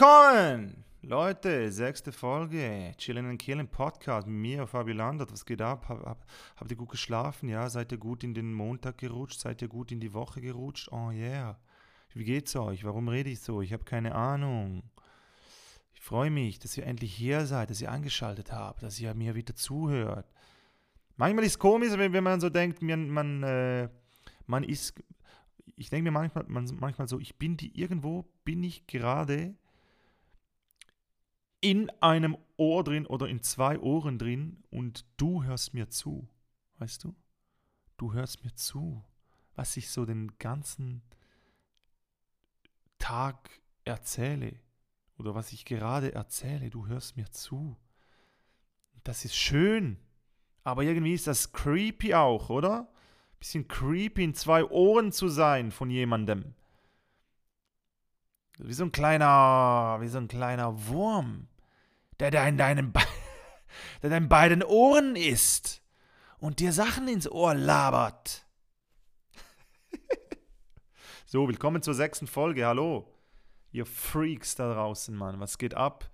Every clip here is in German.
Willkommen! Leute, sechste Folge, Chillen and Killen Podcast mit mir, Fabi Landert. Was geht ab? Hab, hab, habt ihr gut geschlafen? Ja, seid ihr gut in den Montag gerutscht? Seid ihr gut in die Woche gerutscht? Oh yeah. Wie geht's euch? Warum rede ich so? Ich habe keine Ahnung. Ich freue mich, dass ihr endlich hier seid, dass ihr angeschaltet habt, dass ihr mir wieder zuhört. Manchmal ist es komisch, wenn, wenn man so denkt, man, man, äh, man ist ich denke mir manchmal, manchmal so, ich bin die irgendwo, bin ich gerade in einem Ohr drin oder in zwei Ohren drin und du hörst mir zu. Weißt du? Du hörst mir zu, was ich so den ganzen Tag erzähle oder was ich gerade erzähle. Du hörst mir zu. Das ist schön, aber irgendwie ist das creepy auch, oder? bisschen creepy, in zwei Ohren zu sein von jemandem. Wie so ein kleiner, wie so ein kleiner Wurm, der da in deinen, Be der deinen beiden Ohren ist und dir Sachen ins Ohr labert. so, willkommen zur sechsten Folge. Hallo, ihr Freaks da draußen, Mann. Was geht ab?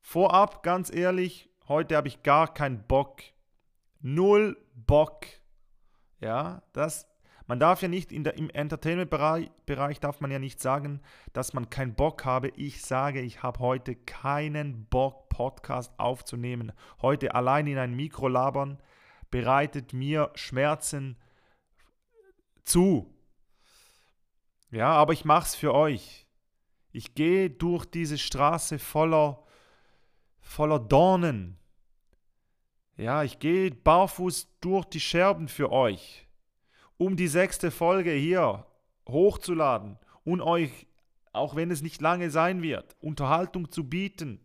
Vorab, ganz ehrlich, heute habe ich gar keinen Bock. Null Bock ja, das, man darf ja nicht, der, im Entertainment-Bereich darf man ja nicht sagen, dass man keinen Bock habe. Ich sage, ich habe heute keinen Bock, Podcast aufzunehmen. Heute allein in ein Mikro labern bereitet mir Schmerzen zu. Ja, aber ich mache es für euch. Ich gehe durch diese Straße voller, voller Dornen. Ja, ich gehe barfuß durch die Scherben für euch, um die sechste Folge hier hochzuladen und euch, auch wenn es nicht lange sein wird, Unterhaltung zu bieten,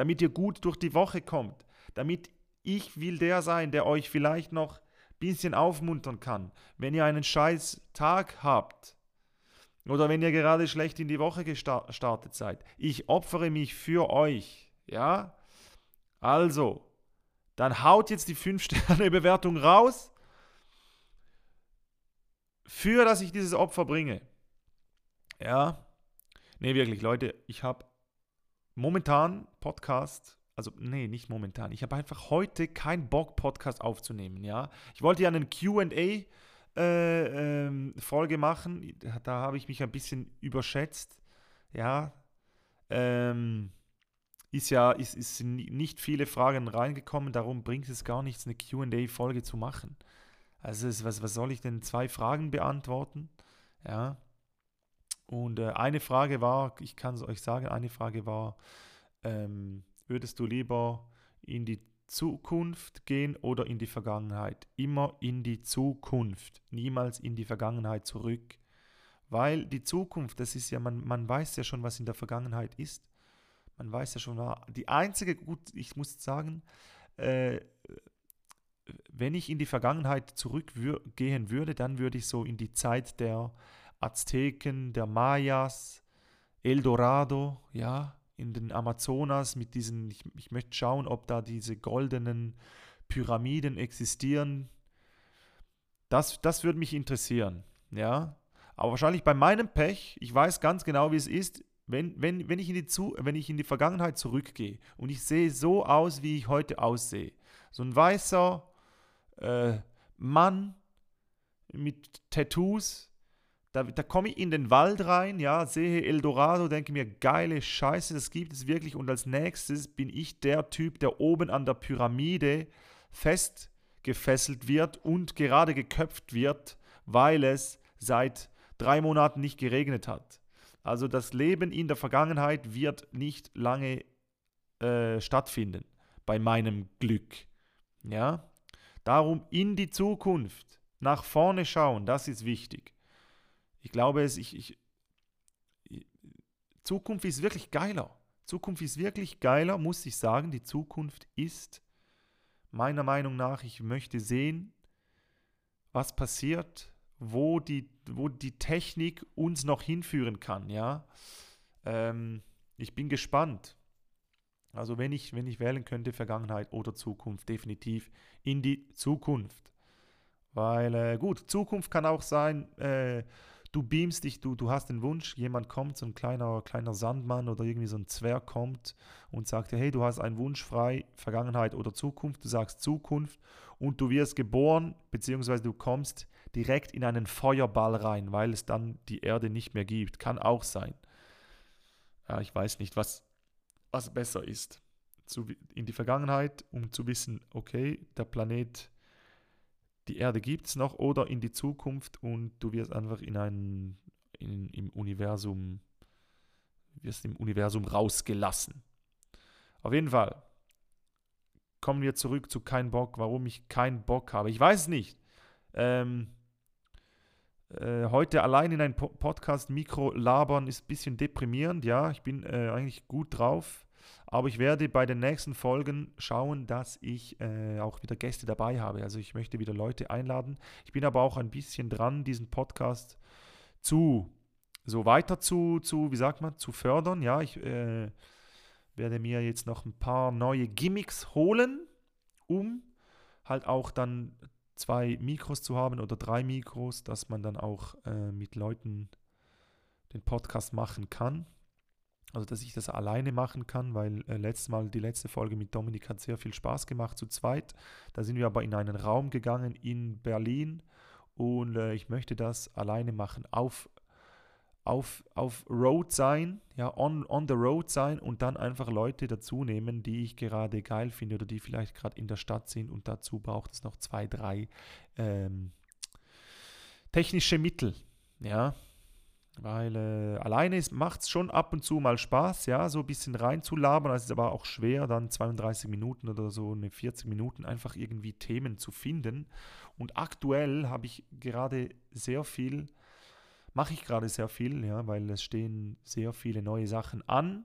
damit ihr gut durch die Woche kommt, damit ich will der sein, der euch vielleicht noch ein bisschen aufmuntern kann, wenn ihr einen scheiß Tag habt oder wenn ihr gerade schlecht in die Woche gestartet seid. Ich opfere mich für euch, ja? Also, dann haut jetzt die 5-Sterne-Bewertung raus, für dass ich dieses Opfer bringe. Ja, nee, wirklich, Leute, ich habe momentan Podcast, also nee, nicht momentan, ich habe einfach heute keinen Bock, Podcast aufzunehmen, ja. Ich wollte ja einen Q&A äh, ähm, Folge machen, da habe ich mich ein bisschen überschätzt, ja. Ähm, ist ja, ist, ist nicht viele Fragen reingekommen, darum bringt es gar nichts, eine QA-Folge zu machen. Also was, was soll ich denn zwei Fragen beantworten? Ja. Und äh, eine Frage war, ich kann es euch sagen, eine Frage war, ähm, würdest du lieber in die Zukunft gehen oder in die Vergangenheit? Immer in die Zukunft, niemals in die Vergangenheit zurück. Weil die Zukunft, das ist ja, man, man weiß ja schon, was in der Vergangenheit ist. Man weiß ja schon, die einzige, gut, ich muss sagen, äh, wenn ich in die Vergangenheit zurückgehen würde, dann würde ich so in die Zeit der Azteken, der Mayas, Eldorado, ja, in den Amazonas mit diesen, ich, ich möchte schauen, ob da diese goldenen Pyramiden existieren. Das, das würde mich interessieren, ja. Aber wahrscheinlich bei meinem Pech, ich weiß ganz genau, wie es ist, wenn, wenn, wenn, ich in die Zu wenn ich in die Vergangenheit zurückgehe und ich sehe so aus, wie ich heute aussehe, so ein weißer äh, Mann mit Tattoos, da, da komme ich in den Wald rein, ja, sehe Eldorado, denke mir, geile Scheiße, das gibt es wirklich. Und als nächstes bin ich der Typ, der oben an der Pyramide festgefesselt wird und gerade geköpft wird, weil es seit drei Monaten nicht geregnet hat. Also das Leben in der Vergangenheit wird nicht lange äh, stattfinden bei meinem Glück. Ja? Darum in die Zukunft, nach vorne schauen, das ist wichtig. Ich glaube, es, ich, ich, Zukunft ist wirklich geiler. Zukunft ist wirklich geiler, muss ich sagen. Die Zukunft ist meiner Meinung nach, ich möchte sehen, was passiert, wo die, wo die Technik uns noch hinführen kann, ja. Ähm, ich bin gespannt. Also wenn ich, wenn ich wählen könnte, Vergangenheit oder Zukunft, definitiv in die Zukunft. Weil, äh, gut, Zukunft kann auch sein, äh, du beamst dich, du, du hast den Wunsch, jemand kommt, so ein kleiner, kleiner Sandmann oder irgendwie so ein Zwerg kommt und sagt dir, hey, du hast einen Wunsch frei, Vergangenheit oder Zukunft, du sagst Zukunft und du wirst geboren, beziehungsweise du kommst direkt in einen Feuerball rein, weil es dann die Erde nicht mehr gibt. Kann auch sein. Ja, ich weiß nicht, was, was besser ist. Zu, in die Vergangenheit, um zu wissen, okay, der Planet die Erde gibt es noch oder in die Zukunft und du wirst einfach in ein, in, im Universum, wirst im Universum rausgelassen. Auf jeden Fall kommen wir zurück zu kein Bock, warum ich keinen Bock habe. Ich weiß nicht. Ähm, äh, heute allein in ein po Podcast Mikro labern ist ein bisschen deprimierend. Ja, ich bin äh, eigentlich gut drauf. Aber ich werde bei den nächsten Folgen schauen, dass ich äh, auch wieder Gäste dabei habe. Also ich möchte wieder Leute einladen. Ich bin aber auch ein bisschen dran, diesen Podcast zu so weiter zu, zu wie sagt man, zu fördern. Ja, ich äh, werde mir jetzt noch ein paar neue Gimmicks holen, um halt auch dann zwei Mikros zu haben oder drei Mikros, dass man dann auch äh, mit Leuten den Podcast machen kann. Also, dass ich das alleine machen kann, weil äh, letztes Mal, die letzte Folge mit Dominik hat sehr viel Spaß gemacht zu zweit. Da sind wir aber in einen Raum gegangen in Berlin und äh, ich möchte das alleine machen. Auf, auf, auf Road sein, ja, on, on the road sein und dann einfach Leute dazu nehmen, die ich gerade geil finde oder die vielleicht gerade in der Stadt sind und dazu braucht es noch zwei, drei ähm, technische Mittel. Ja, weil äh, alleine macht es schon ab und zu mal Spaß, ja, so ein bisschen reinzulabern. Es ist aber auch schwer, dann 32 Minuten oder so eine 40 Minuten einfach irgendwie Themen zu finden. Und aktuell habe ich gerade sehr viel, mache ich gerade sehr viel, ja, weil es stehen sehr viele neue Sachen an.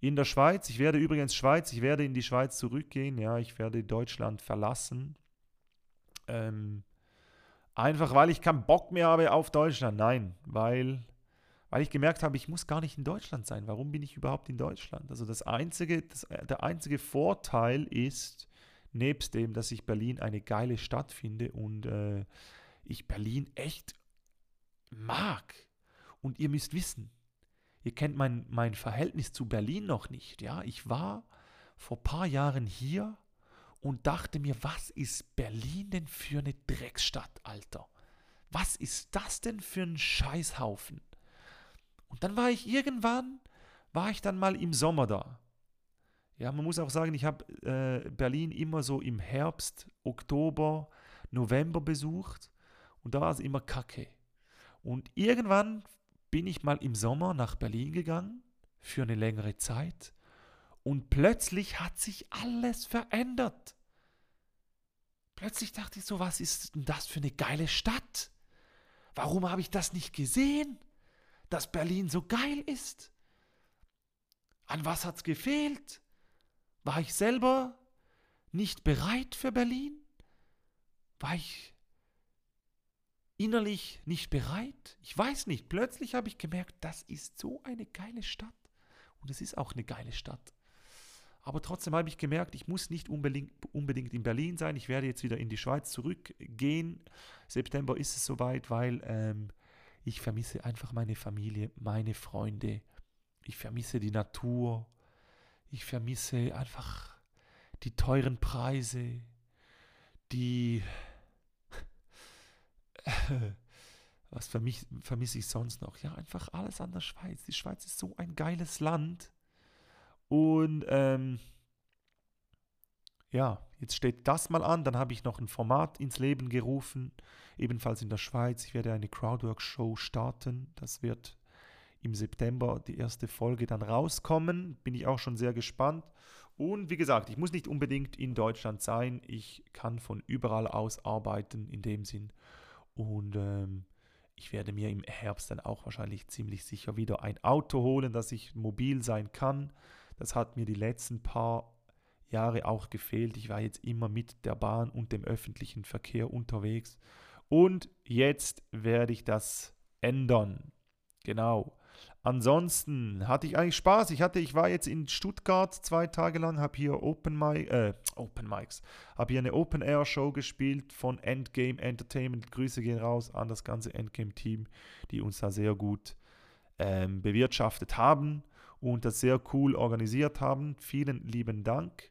In der Schweiz, ich werde übrigens Schweiz, ich werde in die Schweiz zurückgehen, ja, ich werde Deutschland verlassen. Ähm, Einfach weil ich keinen Bock mehr habe auf Deutschland. Nein, weil, weil ich gemerkt habe, ich muss gar nicht in Deutschland sein. Warum bin ich überhaupt in Deutschland? Also das einzige, das, der einzige Vorteil ist, nebst dem, dass ich Berlin eine geile Stadt finde und äh, ich Berlin echt mag. Und ihr müsst wissen, ihr kennt mein, mein Verhältnis zu Berlin noch nicht. Ja, ich war vor ein paar Jahren hier und dachte mir, was ist Berlin denn für eine Drecksstadt, Alter? Was ist das denn für ein Scheißhaufen? Und dann war ich irgendwann, war ich dann mal im Sommer da. Ja, man muss auch sagen, ich habe äh, Berlin immer so im Herbst, Oktober, November besucht und da war es immer kacke. Und irgendwann bin ich mal im Sommer nach Berlin gegangen für eine längere Zeit und plötzlich hat sich alles verändert. Plötzlich dachte ich so, was ist denn das für eine geile Stadt? Warum habe ich das nicht gesehen, dass Berlin so geil ist? An was hat es gefehlt? War ich selber nicht bereit für Berlin? War ich innerlich nicht bereit? Ich weiß nicht. Plötzlich habe ich gemerkt, das ist so eine geile Stadt. Und es ist auch eine geile Stadt. Aber trotzdem habe ich gemerkt, ich muss nicht unbedingt, in Berlin sein. Ich werde jetzt wieder in die Schweiz zurückgehen. September ist es soweit, weil ähm, ich vermisse einfach meine Familie, meine Freunde. Ich vermisse die Natur. Ich vermisse einfach die teuren Preise, die... Was vermisse ich sonst noch? Ja, einfach alles an der Schweiz. Die Schweiz ist so ein geiles Land. Und ähm, ja, jetzt steht das mal an. Dann habe ich noch ein Format ins Leben gerufen, ebenfalls in der Schweiz. Ich werde eine Crowdwork-Show starten. Das wird im September die erste Folge dann rauskommen. Bin ich auch schon sehr gespannt. Und wie gesagt, ich muss nicht unbedingt in Deutschland sein. Ich kann von überall aus arbeiten in dem Sinn. Und ähm, ich werde mir im Herbst dann auch wahrscheinlich ziemlich sicher wieder ein Auto holen, dass ich mobil sein kann. Das hat mir die letzten paar Jahre auch gefehlt. Ich war jetzt immer mit der Bahn und dem öffentlichen Verkehr unterwegs. Und jetzt werde ich das ändern. Genau. Ansonsten hatte ich eigentlich Spaß. Ich hatte, ich war jetzt in Stuttgart zwei Tage lang, habe hier Open Mic, äh, Open Mics, habe hier eine Open Air Show gespielt von Endgame Entertainment. Grüße gehen raus an das ganze Endgame Team, die uns da sehr gut ähm, bewirtschaftet haben und das sehr cool organisiert haben. Vielen lieben Dank.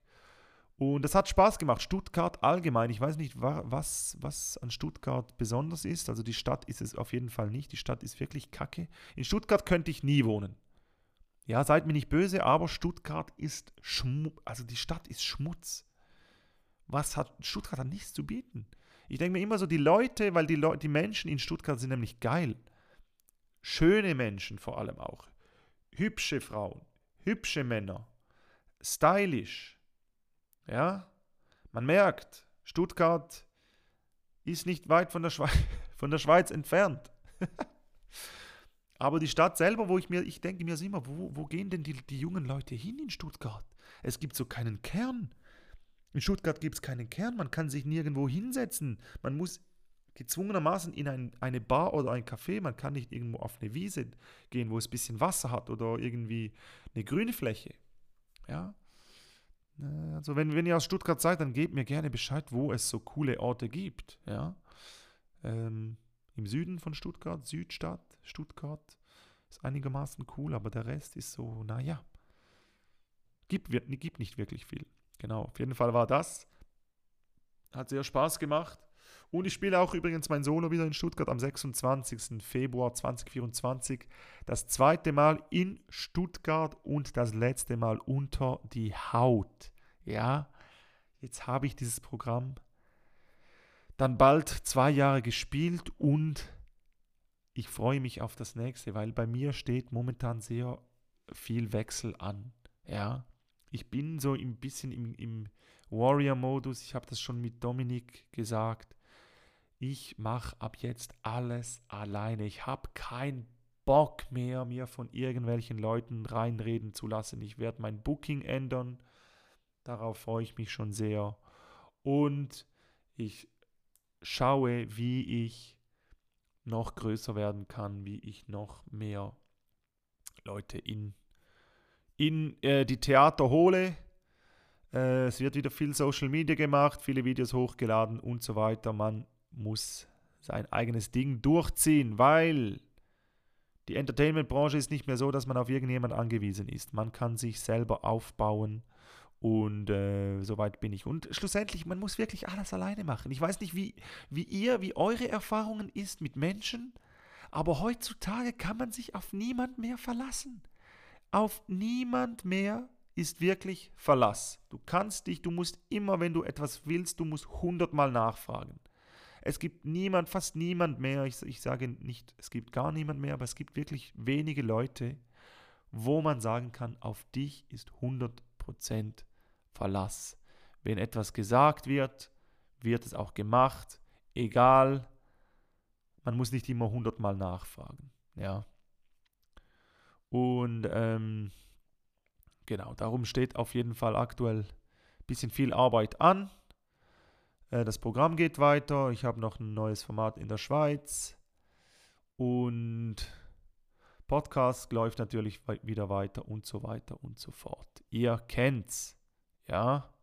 Und es hat Spaß gemacht. Stuttgart allgemein, ich weiß nicht, was, was an Stuttgart besonders ist. Also die Stadt ist es auf jeden Fall nicht. Die Stadt ist wirklich kacke. In Stuttgart könnte ich nie wohnen. Ja, seid mir nicht böse, aber Stuttgart ist Schmutz. Also die Stadt ist Schmutz. Was hat Stuttgart hat nichts zu bieten? Ich denke mir immer so, die Leute, weil die, Le die Menschen in Stuttgart sind nämlich geil. Schöne Menschen vor allem auch. Hübsche Frauen, hübsche Männer, stylisch ja, man merkt, Stuttgart ist nicht weit von der, Schweiz, von der Schweiz entfernt. Aber die Stadt selber, wo ich mir, ich denke mir immer, wo, wo gehen denn die, die jungen Leute hin in Stuttgart? Es gibt so keinen Kern. In Stuttgart gibt es keinen Kern, man kann sich nirgendwo hinsetzen. Man muss gezwungenermaßen in ein, eine Bar oder ein Café, man kann nicht irgendwo auf eine Wiese gehen, wo es ein bisschen Wasser hat oder irgendwie eine grüne Fläche. Ja, also wenn, wenn ihr aus Stuttgart seid, dann gebt mir gerne Bescheid, wo es so coole Orte gibt. Ja? Ähm, Im Süden von Stuttgart, Südstadt, Stuttgart ist einigermaßen cool, aber der Rest ist so, naja, gibt, gibt nicht wirklich viel. Genau, auf jeden Fall war das. Hat sehr Spaß gemacht. Und ich spiele auch übrigens mein Solo wieder in Stuttgart am 26. Februar 2024. Das zweite Mal in Stuttgart und das letzte Mal unter die Haut. Ja, jetzt habe ich dieses Programm dann bald zwei Jahre gespielt und ich freue mich auf das nächste, weil bei mir steht momentan sehr viel Wechsel an. Ja, ich bin so ein bisschen im, im Warrior-Modus. Ich habe das schon mit Dominik gesagt ich mache ab jetzt alles alleine. Ich habe keinen Bock mehr, mir von irgendwelchen Leuten reinreden zu lassen. Ich werde mein Booking ändern. Darauf freue ich mich schon sehr. Und ich schaue, wie ich noch größer werden kann, wie ich noch mehr Leute in, in äh, die Theater hole. Äh, es wird wieder viel Social Media gemacht, viele Videos hochgeladen und so weiter. Man muss sein eigenes Ding durchziehen, weil die Entertainment-Branche ist nicht mehr so, dass man auf irgendjemand angewiesen ist. Man kann sich selber aufbauen und äh, soweit bin ich. Und schlussendlich, man muss wirklich alles alleine machen. Ich weiß nicht, wie, wie ihr, wie eure Erfahrungen ist mit Menschen, aber heutzutage kann man sich auf niemand mehr verlassen. Auf niemand mehr ist wirklich Verlass. Du kannst dich, du musst immer, wenn du etwas willst, du musst hundertmal nachfragen. Es gibt niemand, fast niemand mehr, ich, ich sage nicht, es gibt gar niemand mehr, aber es gibt wirklich wenige Leute, wo man sagen kann, auf dich ist 100% Verlass. Wenn etwas gesagt wird, wird es auch gemacht, egal, man muss nicht immer hundertmal nachfragen. Ja. Und ähm, genau, darum steht auf jeden Fall aktuell ein bisschen viel Arbeit an. Äh, das Programm geht weiter. Ich habe noch ein neues Format in der Schweiz. Und Podcast läuft natürlich wieder weiter und so weiter und so fort. Ihr kennt's. Ja.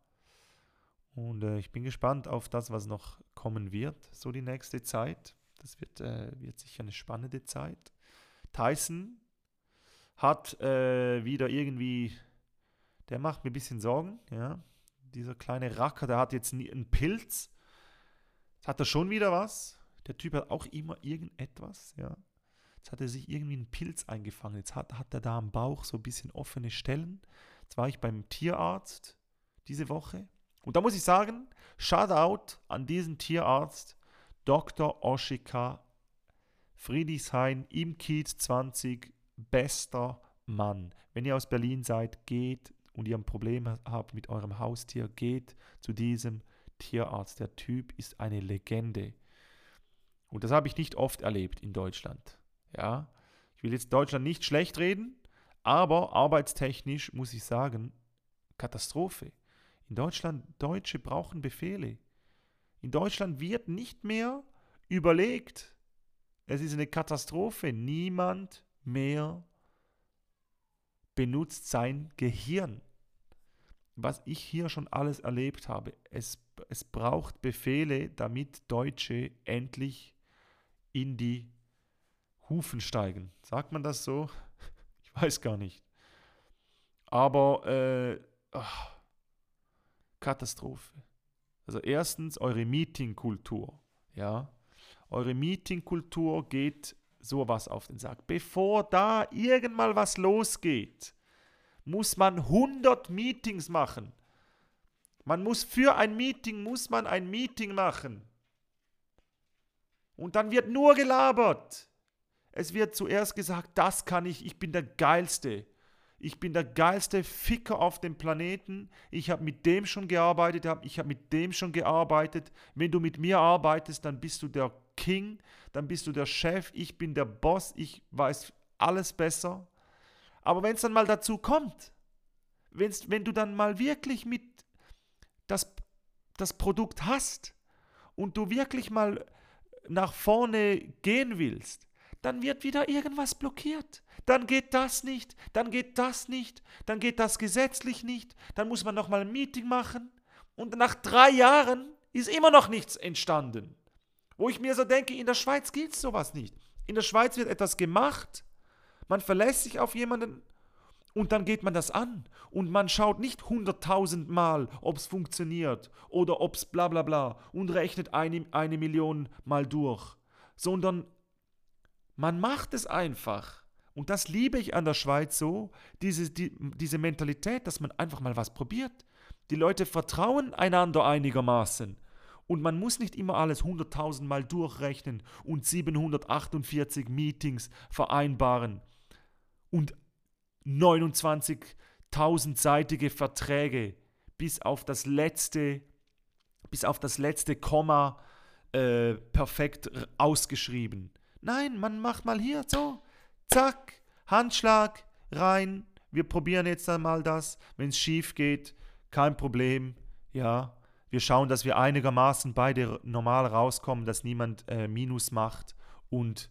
Und äh, ich bin gespannt auf das, was noch kommen wird, so die nächste Zeit. Das wird, äh, wird sicher eine spannende Zeit. Tyson hat äh, wieder irgendwie, der macht mir ein bisschen Sorgen, ja dieser kleine Racker, der hat jetzt einen Pilz. Jetzt hat er schon wieder was. Der Typ hat auch immer irgendetwas, ja. Jetzt hat er sich irgendwie einen Pilz eingefangen. Jetzt hat, hat er da am Bauch so ein bisschen offene Stellen. Jetzt war ich beim Tierarzt diese Woche. Und da muss ich sagen, Shoutout an diesen Tierarzt, Dr. Oshika Friedrichshain im Kiez 20, bester Mann. Wenn ihr aus Berlin seid, geht und ihr ein Problem habt mit eurem Haustier, geht zu diesem Tierarzt. Der Typ ist eine Legende. Und das habe ich nicht oft erlebt in Deutschland. Ja, ich will jetzt Deutschland nicht schlecht reden, aber arbeitstechnisch muss ich sagen, Katastrophe. In Deutschland, Deutsche brauchen Befehle. In Deutschland wird nicht mehr überlegt. Es ist eine Katastrophe. Niemand mehr benutzt sein Gehirn. Was ich hier schon alles erlebt habe, es, es braucht Befehle, damit Deutsche endlich in die Hufen steigen. Sagt man das so? Ich weiß gar nicht. Aber äh, ach, Katastrophe. Also erstens eure Meetingkultur. Ja, eure Meetingkultur geht sowas auf den Sack. Bevor da irgendwann was losgeht, muss man 100 Meetings machen. Man muss für ein Meeting muss man ein Meeting machen. Und dann wird nur gelabert. Es wird zuerst gesagt, das kann ich, ich bin der geilste. Ich bin der geilste Ficker auf dem Planeten. Ich habe mit dem schon gearbeitet, ich habe mit dem schon gearbeitet. Wenn du mit mir arbeitest, dann bist du der King, dann bist du der Chef, ich bin der Boss, ich weiß alles besser. Aber wenn es dann mal dazu kommt, wenn's, wenn du dann mal wirklich mit das, das Produkt hast und du wirklich mal nach vorne gehen willst, dann wird wieder irgendwas blockiert. Dann geht das nicht, dann geht das nicht, dann geht das gesetzlich nicht, dann muss man nochmal ein Meeting machen und nach drei Jahren ist immer noch nichts entstanden. Wo ich mir so denke, in der Schweiz gilt sowas nicht. In der Schweiz wird etwas gemacht, man verlässt sich auf jemanden und dann geht man das an und man schaut nicht hunderttausend Mal, ob es funktioniert oder ob es bla bla bla und rechnet eine, eine Million Mal durch, sondern man macht es einfach. Und das liebe ich an der Schweiz so, diese, die, diese Mentalität, dass man einfach mal was probiert. Die Leute vertrauen einander einigermaßen. Und man muss nicht immer alles 100.000 Mal durchrechnen und 748 Meetings vereinbaren und 29.000-seitige Verträge bis auf das letzte, bis auf das letzte Komma äh, perfekt ausgeschrieben. Nein, man macht mal hier so, zack, Handschlag, rein. Wir probieren jetzt einmal das. Wenn es schief geht, kein Problem. Ja, wir schauen, dass wir einigermaßen beide normal rauskommen, dass niemand äh, Minus macht. Und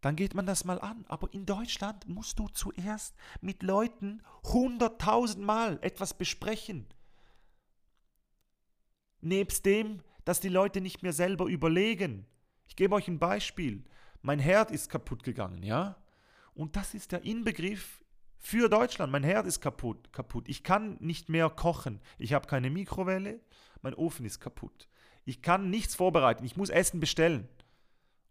dann geht man das mal an. Aber in Deutschland musst du zuerst mit Leuten hunderttausend Mal etwas besprechen. Nebst dem, dass die Leute nicht mehr selber überlegen. Ich gebe euch ein Beispiel. Mein Herd ist kaputt gegangen, ja? Und das ist der Inbegriff für Deutschland. Mein Herd ist kaputt, kaputt. Ich kann nicht mehr kochen. Ich habe keine Mikrowelle. Mein Ofen ist kaputt. Ich kann nichts vorbereiten. Ich muss Essen bestellen.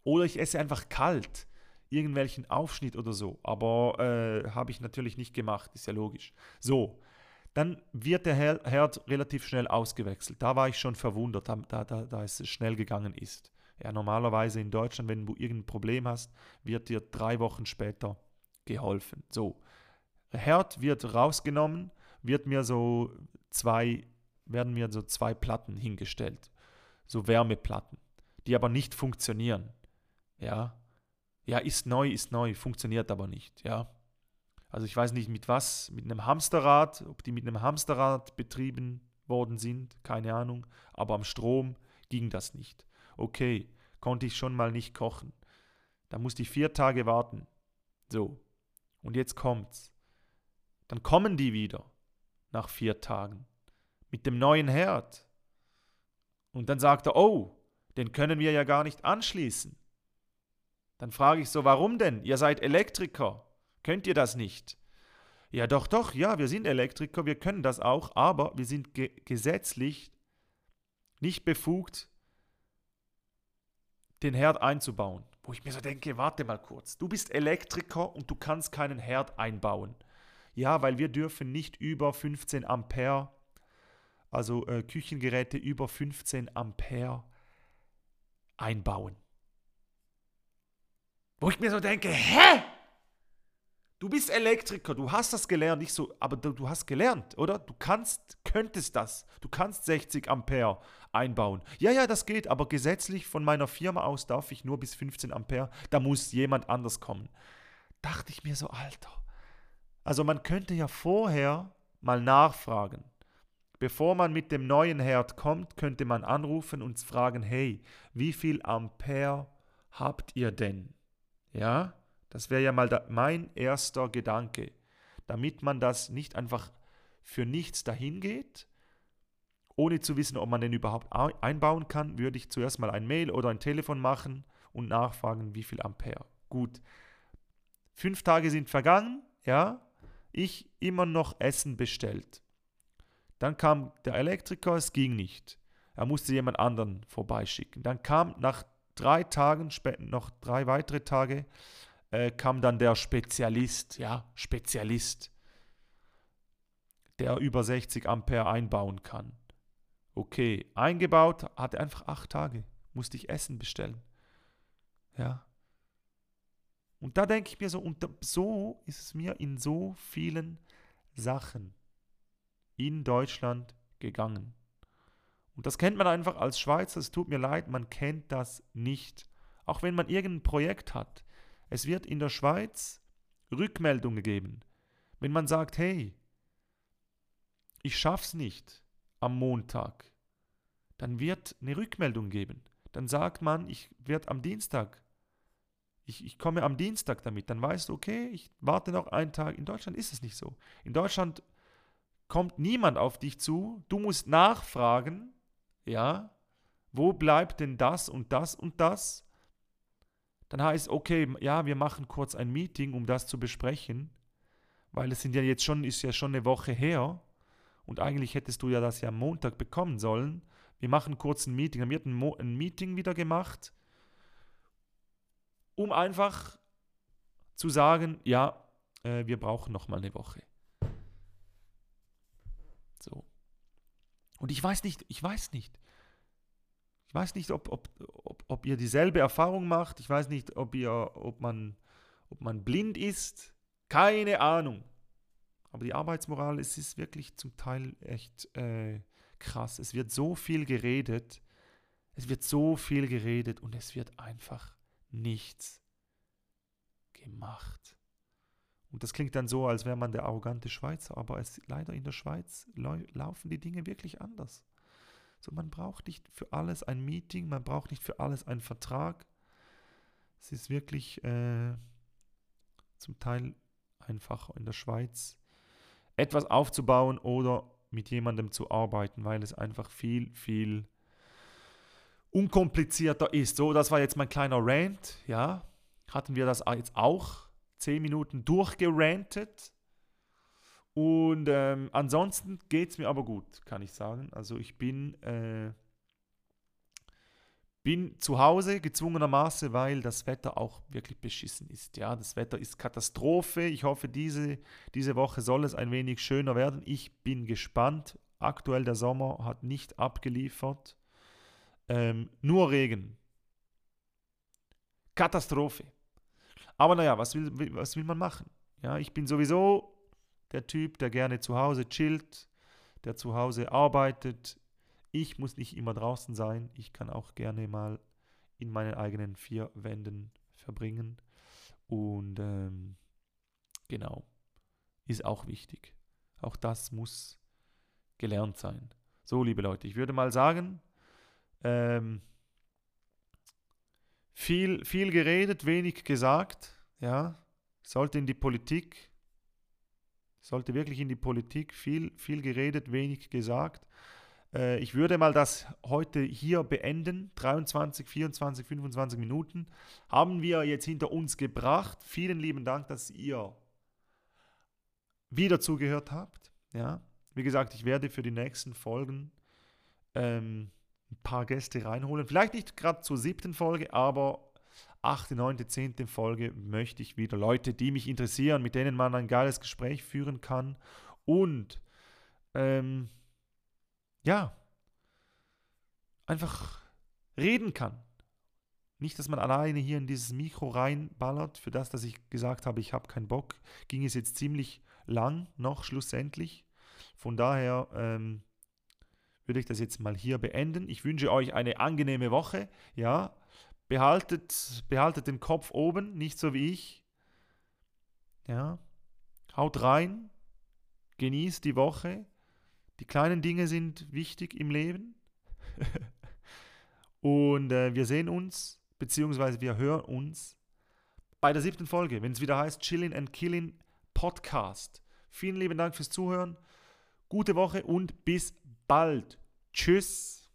Oder ich esse einfach kalt. Irgendwelchen Aufschnitt oder so. Aber äh, habe ich natürlich nicht gemacht. Ist ja logisch. So. Dann wird der Herd relativ schnell ausgewechselt. Da war ich schon verwundert, da, da, da es schnell gegangen ist. Ja, normalerweise in Deutschland, wenn du irgendein Problem hast, wird dir drei Wochen später geholfen. So, Herd wird rausgenommen, wird mir so zwei, werden mir so zwei Platten hingestellt, so Wärmeplatten, die aber nicht funktionieren. Ja, ja, ist neu, ist neu, funktioniert aber nicht. Ja, also ich weiß nicht mit was, mit einem Hamsterrad, ob die mit einem Hamsterrad betrieben worden sind, keine Ahnung, aber am Strom ging das nicht okay, konnte ich schon mal nicht kochen. Da musste ich vier Tage warten. So, und jetzt kommt's. Dann kommen die wieder nach vier Tagen mit dem neuen Herd. Und dann sagt er, oh, den können wir ja gar nicht anschließen. Dann frage ich so, warum denn? Ihr seid Elektriker. Könnt ihr das nicht? Ja, doch, doch, ja, wir sind Elektriker, wir können das auch, aber wir sind ge gesetzlich nicht befugt, den Herd einzubauen. Wo ich mir so denke, warte mal kurz, du bist Elektriker und du kannst keinen Herd einbauen. Ja, weil wir dürfen nicht über 15 Ampere, also äh, Küchengeräte über 15 Ampere einbauen. Wo ich mir so denke, hä? Du bist Elektriker, du hast das gelernt, nicht so, aber du, du, hast gelernt, oder? Du kannst, könntest das. Du kannst 60 Ampere einbauen. Ja, ja, das geht, aber gesetzlich von meiner Firma aus darf ich nur bis 15 Ampere. Da muss jemand anders kommen. Dachte ich mir so, Alter. Also man könnte ja vorher mal nachfragen. Bevor man mit dem neuen Herd kommt, könnte man anrufen und fragen, hey, wie viel Ampere habt ihr denn? Ja? Das wäre ja mal da, mein erster Gedanke. damit man das nicht einfach für nichts dahin geht. Ohne zu wissen, ob man den überhaupt einbauen kann, würde ich zuerst mal ein Mail oder ein Telefon machen und nachfragen, wie viel Ampere. Gut. Fünf Tage sind vergangen, ja. Ich immer noch Essen bestellt. Dann kam der Elektriker, es ging nicht. Er musste jemand anderen vorbeischicken. Dann kam nach drei Tagen, noch drei weitere Tage, äh, kam dann der Spezialist, ja, Spezialist, der über 60 Ampere einbauen kann. Okay, eingebaut, hatte einfach acht Tage, musste ich Essen bestellen. Ja. Und da denke ich mir so, und so ist es mir in so vielen Sachen in Deutschland gegangen. Und das kennt man einfach als Schweizer, es tut mir leid, man kennt das nicht. Auch wenn man irgendein Projekt hat. Es wird in der Schweiz Rückmeldungen geben. Wenn man sagt, hey, ich schaff's nicht am Montag, dann wird eine Rückmeldung geben. Dann sagt man, ich werde am Dienstag, ich, ich komme am Dienstag damit. Dann weißt du, okay, ich warte noch einen Tag. In Deutschland ist es nicht so. In Deutschland kommt niemand auf dich zu. Du musst nachfragen, ja, wo bleibt denn das und das und das? Dann heißt, okay, ja, wir machen kurz ein Meeting, um das zu besprechen, weil es sind ja jetzt schon, ist ja schon eine Woche her und eigentlich hättest du ja das ja am Montag bekommen sollen. Wir machen kurz ein Meeting. Dann wird ein, Mo ein Meeting wieder gemacht, um einfach zu sagen, ja, äh, wir brauchen noch mal eine Woche. So. Und ich weiß nicht, ich weiß nicht. Ich weiß nicht, ob, ob, ob, ob ihr dieselbe Erfahrung macht. Ich weiß nicht, ob, ihr, ob, man, ob man blind ist. Keine Ahnung. Aber die Arbeitsmoral, es ist wirklich zum Teil echt äh, krass. Es wird so viel geredet. Es wird so viel geredet und es wird einfach nichts gemacht. Und das klingt dann so, als wäre man der arrogante Schweizer, aber es, leider in der Schweiz laufen die Dinge wirklich anders. So, man braucht nicht für alles ein Meeting, man braucht nicht für alles einen Vertrag. Es ist wirklich äh, zum Teil einfach in der Schweiz etwas aufzubauen oder mit jemandem zu arbeiten, weil es einfach viel, viel unkomplizierter ist. So, das war jetzt mein kleiner Rant, ja. Hatten wir das jetzt auch zehn Minuten durchgerantet. Und ähm, ansonsten geht es mir aber gut, kann ich sagen. Also ich bin, äh, bin zu Hause gezwungenermaßen, weil das Wetter auch wirklich beschissen ist. Ja, das Wetter ist Katastrophe. Ich hoffe, diese, diese Woche soll es ein wenig schöner werden. Ich bin gespannt. Aktuell der Sommer hat nicht abgeliefert. Ähm, nur Regen. Katastrophe. Aber naja, was will, was will man machen? Ja, ich bin sowieso der Typ, der gerne zu Hause chillt, der zu Hause arbeitet. Ich muss nicht immer draußen sein. Ich kann auch gerne mal in meinen eigenen vier Wänden verbringen. Und ähm, genau, ist auch wichtig. Auch das muss gelernt sein. So, liebe Leute, ich würde mal sagen, ähm, viel, viel geredet, wenig gesagt. Ja, sollte in die Politik, sollte wirklich in die Politik, viel, viel geredet, wenig gesagt. Äh, ich würde mal das heute hier beenden. 23, 24, 25 Minuten haben wir jetzt hinter uns gebracht. Vielen lieben Dank, dass ihr wieder zugehört habt. Ja, wie gesagt, ich werde für die nächsten Folgen ähm, ein paar Gäste reinholen. Vielleicht nicht gerade zur siebten Folge, aber achte, neunte, zehnte Folge möchte ich wieder Leute, die mich interessieren, mit denen man ein geiles Gespräch führen kann und ähm, ja, einfach reden kann. Nicht, dass man alleine hier in dieses Mikro reinballert. Für das, dass ich gesagt habe, ich habe keinen Bock, ging es jetzt ziemlich lang noch schlussendlich. Von daher ähm, würde ich das jetzt mal hier beenden. Ich wünsche euch eine angenehme Woche. Ja, behaltet, behaltet den Kopf oben, nicht so wie ich. Ja, haut rein, genießt die Woche. Die kleinen Dinge sind wichtig im Leben. Und äh, wir sehen uns, beziehungsweise wir hören uns bei der siebten Folge, wenn es wieder heißt Chillin' and Killin' Podcast. Vielen lieben Dank fürs Zuhören. Gute Woche und bis bald. Tschüss.